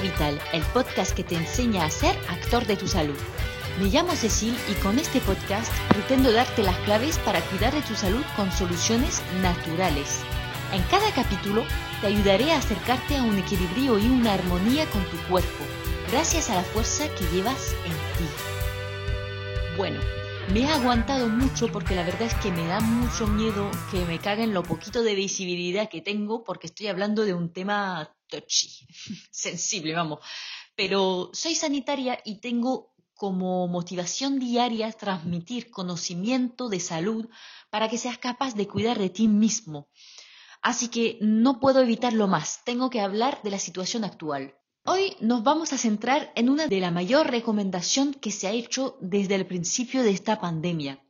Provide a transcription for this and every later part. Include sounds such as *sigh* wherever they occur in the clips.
Vital, el podcast que te enseña a ser actor de tu salud. Me llamo Cecil y con este podcast pretendo darte las claves para cuidar de tu salud con soluciones naturales. En cada capítulo te ayudaré a acercarte a un equilibrio y una armonía con tu cuerpo, gracias a la fuerza que llevas en ti. Bueno, me he aguantado mucho porque la verdad es que me da mucho miedo que me caguen lo poquito de visibilidad que tengo porque estoy hablando de un tema *laughs* sensible, vamos. Pero soy sanitaria y tengo como motivación diaria transmitir conocimiento de salud para que seas capaz de cuidar de ti mismo. Así que no puedo evitarlo más, tengo que hablar de la situación actual. Hoy nos vamos a centrar en una de la mayor recomendación que se ha hecho desde el principio de esta pandemia.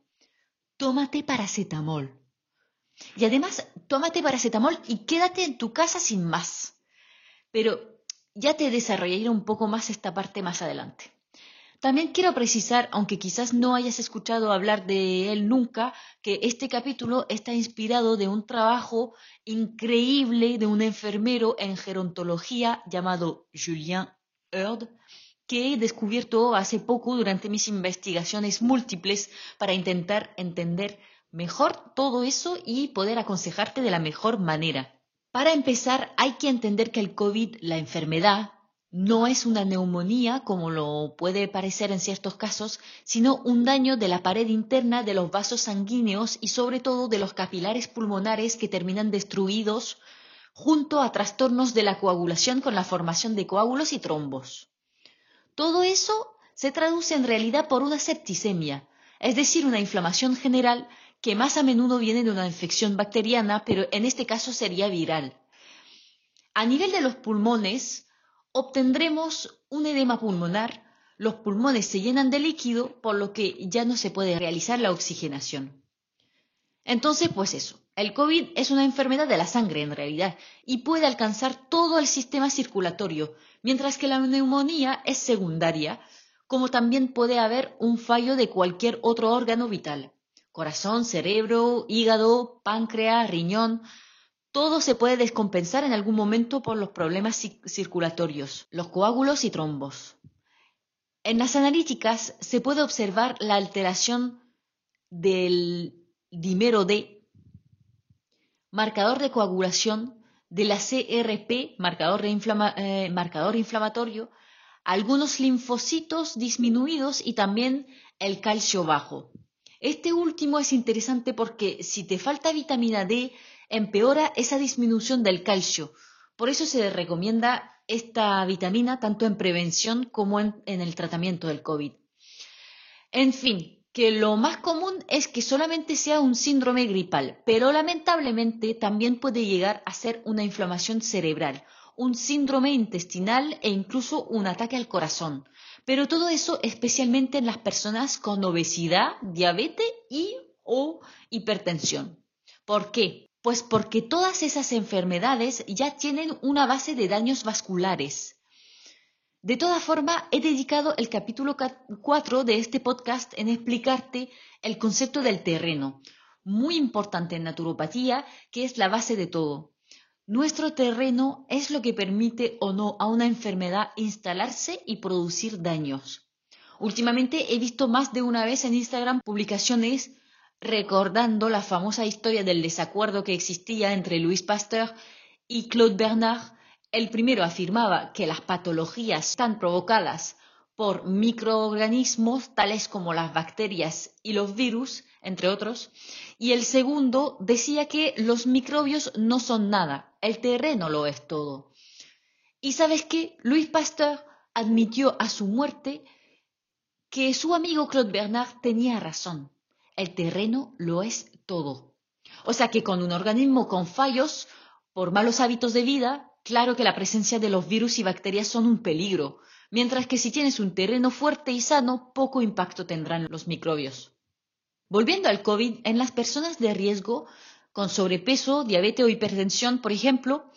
Tómate paracetamol. Y además, tómate paracetamol y quédate en tu casa sin más. Pero ya te desarrollaré un poco más esta parte más adelante. También quiero precisar, aunque quizás no hayas escuchado hablar de él nunca, que este capítulo está inspirado de un trabajo increíble de un enfermero en gerontología llamado Julien Heard, que he descubierto hace poco durante mis investigaciones múltiples para intentar entender mejor todo eso y poder aconsejarte de la mejor manera. Para empezar, hay que entender que el COVID, la enfermedad, no es una neumonía, como lo puede parecer en ciertos casos, sino un daño de la pared interna de los vasos sanguíneos y sobre todo de los capilares pulmonares que terminan destruidos junto a trastornos de la coagulación con la formación de coágulos y trombos. Todo eso se traduce en realidad por una septicemia, es decir, una inflamación general que más a menudo viene de una infección bacteriana, pero en este caso sería viral. A nivel de los pulmones, obtendremos un edema pulmonar, los pulmones se llenan de líquido, por lo que ya no se puede realizar la oxigenación. Entonces, pues eso, el COVID es una enfermedad de la sangre en realidad y puede alcanzar todo el sistema circulatorio, mientras que la neumonía es secundaria, como también puede haber un fallo de cualquier otro órgano vital, corazón, cerebro, hígado, páncreas, riñón, todo se puede descompensar en algún momento por los problemas circulatorios, los coágulos y trombos. En las analíticas se puede observar la alteración del dimero D, marcador de coagulación, de la CRP, marcador, eh, marcador inflamatorio, algunos linfocitos disminuidos y también el calcio bajo. Este último es interesante porque si te falta vitamina D, empeora esa disminución del calcio. Por eso se recomienda esta vitamina tanto en prevención como en, el tratamiento del COVID. En fin, que lo más común es que solamente sea un síndrome gripal, pero lamentablemente también puede llegar a ser una inflamación cerebral, un síndrome intestinal e incluso un ataque al corazón. Pero todo eso especialmente en las personas con obesidad, diabetes y o hipertensión. ¿Por qué? Pues porque todas esas enfermedades ya tienen una base de daños vasculares. De todas formas, he dedicado el capítulo 4 de este podcast en explicarte el concepto del terreno, muy importante en naturopatía, que es la base de todo. Nuestro terreno es lo que permite o no a una enfermedad instalarse y producir daños. Últimamente he visto más de una vez en Instagram publicaciones recordando la famosa historia del desacuerdo que existía entre Louis Pasteur y Claude Bernard. El primero afirmaba que las patologías están provocadas por microorganismos tales como las bacterias y los virus, entre otros, y el segundo decía que los microbios no son nada, el terreno lo es todo. Y sabes qué, Louis Pasteur admitió a su muerte que su amigo Claude Bernard tenía razón el terreno lo es todo. O sea que con un organismo con fallos por malos hábitos de vida, claro que la presencia de los virus y bacterias son un peligro, mientras que si tienes un terreno fuerte y sano, poco impacto tendrán los microbios. Volviendo al COVID, en las personas de riesgo, con sobrepeso, diabetes o hipertensión, por ejemplo,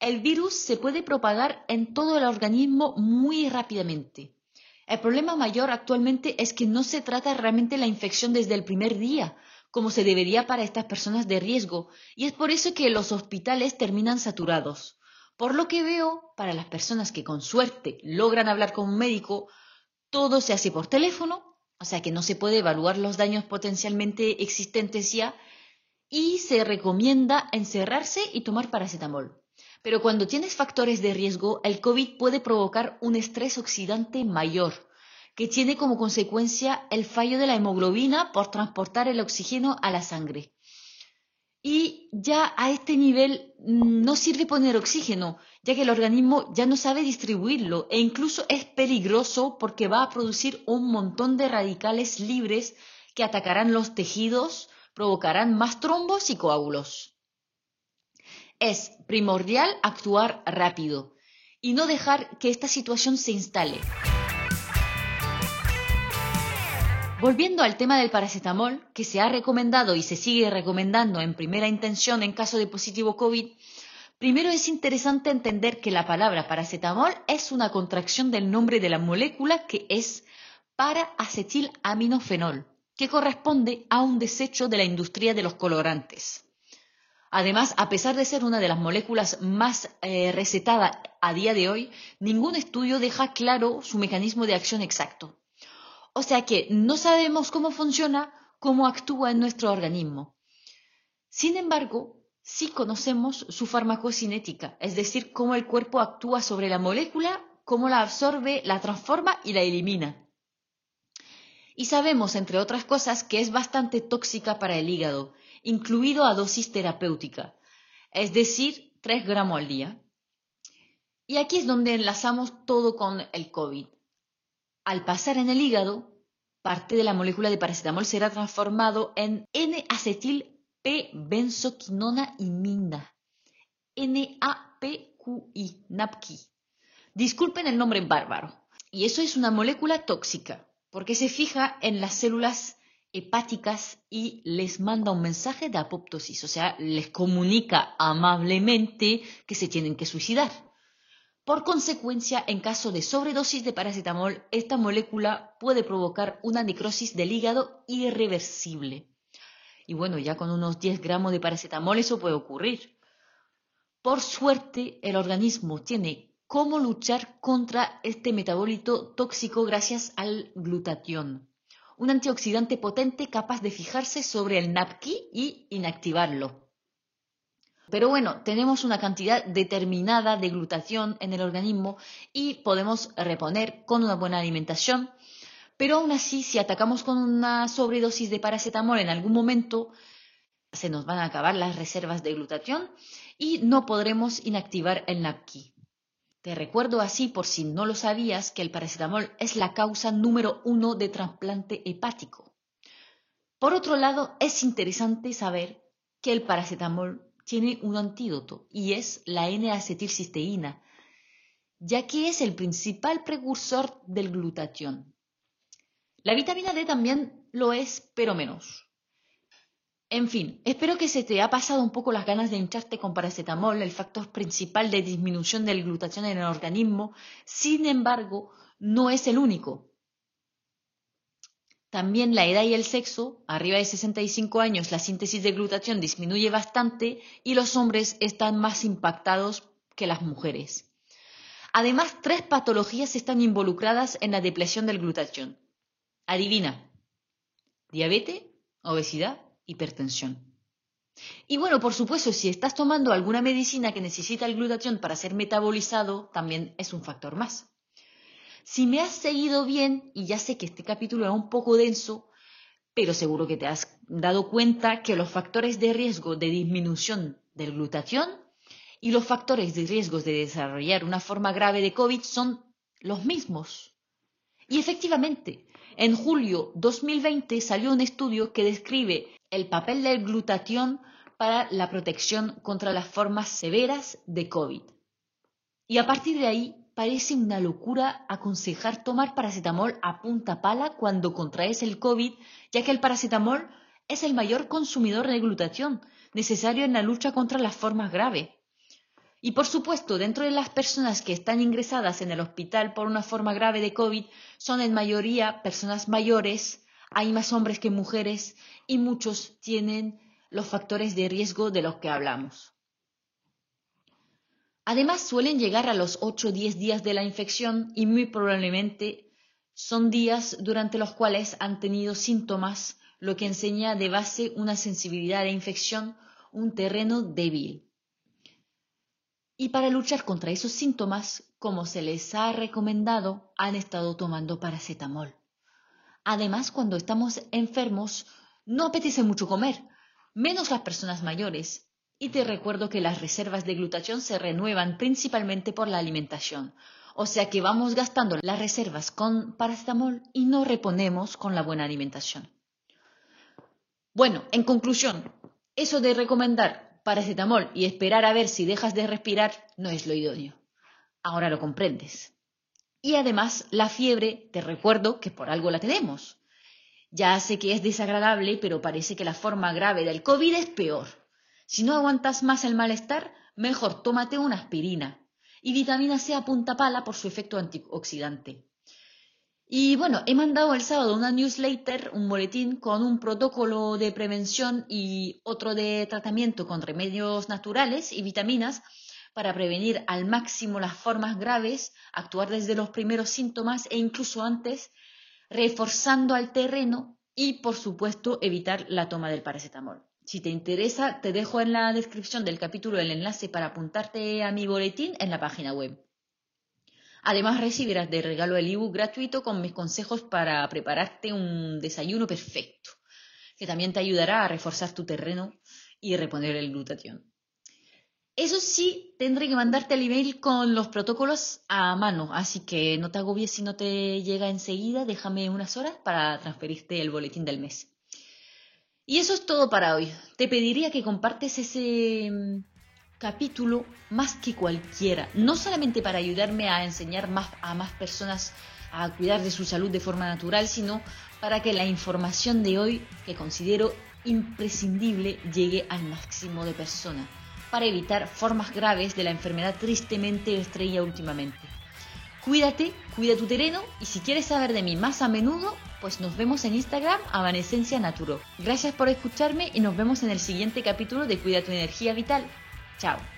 el virus se puede propagar en todo el organismo muy rápidamente. El problema mayor actualmente es que no se trata realmente la infección desde el primer día, como se debería para estas personas de riesgo, y es por eso que los hospitales terminan saturados, Por lo que veo, para las personas que con suerte logran hablar con un médico, todo se hace por teléfono, o sea que no se puede evaluar los daños potencialmente existentes ya, y se recomienda encerrarse y tomar paracetamol. Pero cuando tienes factores de riesgo, el COVID puede provocar un estrés oxidante mayor, que tiene como consecuencia el fallo de la hemoglobina por transportar el oxígeno a la sangre. Y ya a este nivel mm, no sirve poner oxígeno, ya que el organismo ya no sabe distribuirlo e incluso es peligroso porque va a producir un montón de radicales libres que atacarán los tejidos, provocarán más trombos y coágulos. Es primordial actuar rápido y no dejar que esta situación se instale. Volviendo al tema del paracetamol, que se ha recomendado y se sigue recomendando en primera intención en caso de positivo COVID, primero es interesante entender que la palabra paracetamol es una contracción del nombre de la molécula que es para-acetil-aminofenol, que corresponde a un desecho de la industria de los colorantes. Además, a pesar de ser una de las moléculas más eh, recetadas a día de hoy, ningún estudio deja claro su mecanismo de acción exacto. O sea que no sabemos cómo funciona, cómo actúa en nuestro organismo. Sin embargo, sí conocemos su farmacocinética, es decir, cómo el cuerpo actúa sobre la molécula, cómo la absorbe, la transforma y la elimina. Y sabemos, entre otras cosas, que es bastante tóxica para el hígado, incluido a dosis terapéutica, es decir, 3 gramos al día. Y aquí es donde enlazamos todo con el COVID. Al pasar en el hígado, parte de la molécula de paracetamol será transformado en N-acetil P-benzoquinona imina. N-A-P-Q-I, NAPQI. Disculpen el nombre bárbaro. Y eso es una molécula tóxica, porque se fija en las células hepáticas y les manda un mensaje de apoptosis, o sea, les comunica amablemente que se tienen que suicidar. Por consecuencia, en caso de sobredosis de paracetamol, esta molécula puede provocar una necrosis del hígado irreversible. Y bueno, ya con unos 10 gramos de paracetamol eso puede ocurrir. Por suerte, el organismo tiene cómo luchar contra este metabólito tóxico gracias al glutatión, un antioxidante potente capaz de fijarse sobre el NAPQI y inactivarlo. Pero bueno, tenemos una cantidad determinada de glutatión en el organismo y podemos reponer con una buena alimentación. Pero aún así, si atacamos con una sobredosis de paracetamol en algún momento, se nos van a acabar las reservas de glutatión y no podremos inactivar el NAPQI. Te recuerdo así, por si no lo sabías, que el paracetamol es la causa número uno de trasplante hepático. Por otro lado, es interesante saber que el paracetamol tiene un antídoto y es la N-acetilcisteína, ya que es el principal precursor del glutatión. La vitamina D también lo es, pero menos. En fin, espero que se te haya pasado un poco las ganas de hincharte con paracetamol, el factor principal de disminución del glutatión en el organismo. Sin embargo, no es el único. También la edad y el sexo, arriba de 65 años la síntesis de glutatión disminuye bastante y los hombres están más impactados que las mujeres. Además, tres patologías están involucradas en la depresión del glutatión. Adivina. Diabetes, obesidad, hipertensión. Y bueno, por supuesto, si estás tomando alguna medicina que necesita el glutatión para ser metabolizado, también es un factor más. Si me has seguido bien, y ya sé que este capítulo es un poco denso, pero seguro que te has dado cuenta que los factores de riesgo de disminución del glutatión y los factores de riesgo de desarrollar una forma grave de COVID son los mismos. Y efectivamente, en julio 2020 salió un estudio que describe el papel del glutatión para la protección contra las formas severas de COVID. Y a partir de ahí parece una locura aconsejar tomar paracetamol a punta pala cuando contraes el COVID, ya que el paracetamol es el mayor consumidor de glutatión necesario en la lucha contra las formas graves. Y por supuesto, dentro de las personas que están ingresadas en el hospital por una forma grave de COVID, son en mayoría personas mayores, hay más hombres que mujeres y muchos tienen los factores de riesgo de los que hablamos. Además, suelen llegar a los 8 o 10 días de la infección y muy probablemente son días durante los cuales han tenido síntomas, lo que enseña de base una sensibilidad a la infección, un terreno débil. Y para luchar contra esos síntomas, como se les ha recomendado, han estado tomando paracetamol. Además, cuando estamos enfermos, no apetece mucho comer, menos las personas mayores, y te recuerdo que las reservas de glutatión se renuevan principalmente por la alimentación. O sea que vamos gastando las reservas con paracetamol y no reponemos con la buena alimentación. Bueno, en conclusión, eso de recomendar paracetamol y esperar a ver si dejas de respirar no es lo idóneo. Ahora lo comprendes. Y además, la fiebre, te recuerdo que por algo la tenemos. Ya sé que es desagradable, pero parece que la forma grave del COVID es peor. Si no aguantas más el malestar, mejor tómate una aspirina. Y vitamina C a punta pala por su efecto antioxidante. Y bueno, he mandado el sábado una newsletter, un boletín con un protocolo de prevención y otro de tratamiento con remedios naturales y vitaminas para prevenir al máximo las formas graves, actuar desde los primeros síntomas e incluso antes, reforzando al terreno y, por supuesto, evitar la toma del paracetamol. Si te interesa, te dejo en la descripción del capítulo el enlace para apuntarte a mi boletín en la página web. Además recibirás de regalo el ebook gratuito con mis consejos para prepararte un desayuno perfecto, que también te ayudará a reforzar tu terreno y reponer el glutatión. Eso sí, tendré que mandarte el email con los protocolos a mano, así que no te agobies si no te llega enseguida, déjame unas horas para transferirte el boletín del mes. Y eso es todo para hoy. Te pediría que compartes ese mm, capítulo más que cualquiera, no solamente para ayudarme a enseñar más, a más personas a cuidar de su salud de forma natural, sino para que la información de hoy, que considero imprescindible, llegue al máximo de personas, para evitar formas graves de la enfermedad tristemente estrella últimamente. Cuídate, cuida tu terreno y si quieres saber de mí más a menudo, pues nos vemos en Instagram Avanescencia Naturo. Gracias por escucharme y nos vemos en el siguiente capítulo de Cuida tu energía vital. Chao.